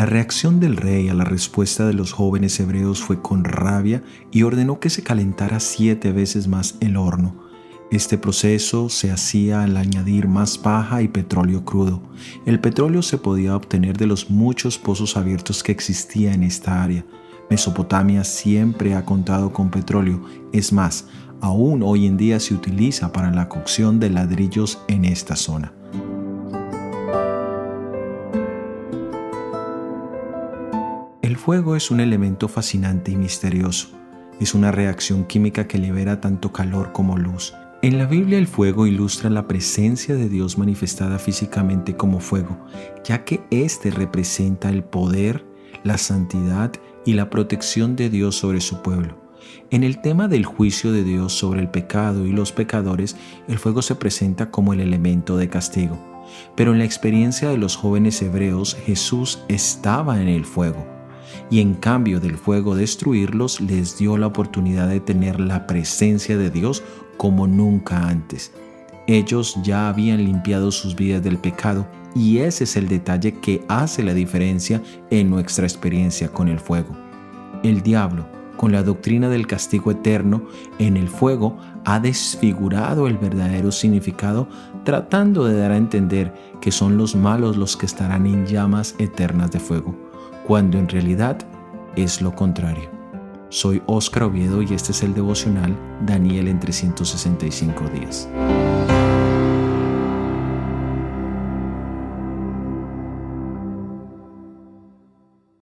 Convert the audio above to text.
La reacción del rey a la respuesta de los jóvenes hebreos fue con rabia y ordenó que se calentara siete veces más el horno. Este proceso se hacía al añadir más paja y petróleo crudo. El petróleo se podía obtener de los muchos pozos abiertos que existía en esta área. Mesopotamia siempre ha contado con petróleo, es más, aún hoy en día se utiliza para la cocción de ladrillos en esta zona. El fuego es un elemento fascinante y misterioso. Es una reacción química que libera tanto calor como luz. En la Biblia el fuego ilustra la presencia de Dios manifestada físicamente como fuego, ya que éste representa el poder, la santidad y la protección de Dios sobre su pueblo. En el tema del juicio de Dios sobre el pecado y los pecadores, el fuego se presenta como el elemento de castigo. Pero en la experiencia de los jóvenes hebreos, Jesús estaba en el fuego. Y en cambio del fuego destruirlos, les dio la oportunidad de tener la presencia de Dios como nunca antes. Ellos ya habían limpiado sus vidas del pecado y ese es el detalle que hace la diferencia en nuestra experiencia con el fuego. El diablo, con la doctrina del castigo eterno en el fuego, ha desfigurado el verdadero significado tratando de dar a entender que son los malos los que estarán en llamas eternas de fuego, cuando en realidad es lo contrario. Soy Óscar Oviedo y este es el devocional Daniel en 365 días.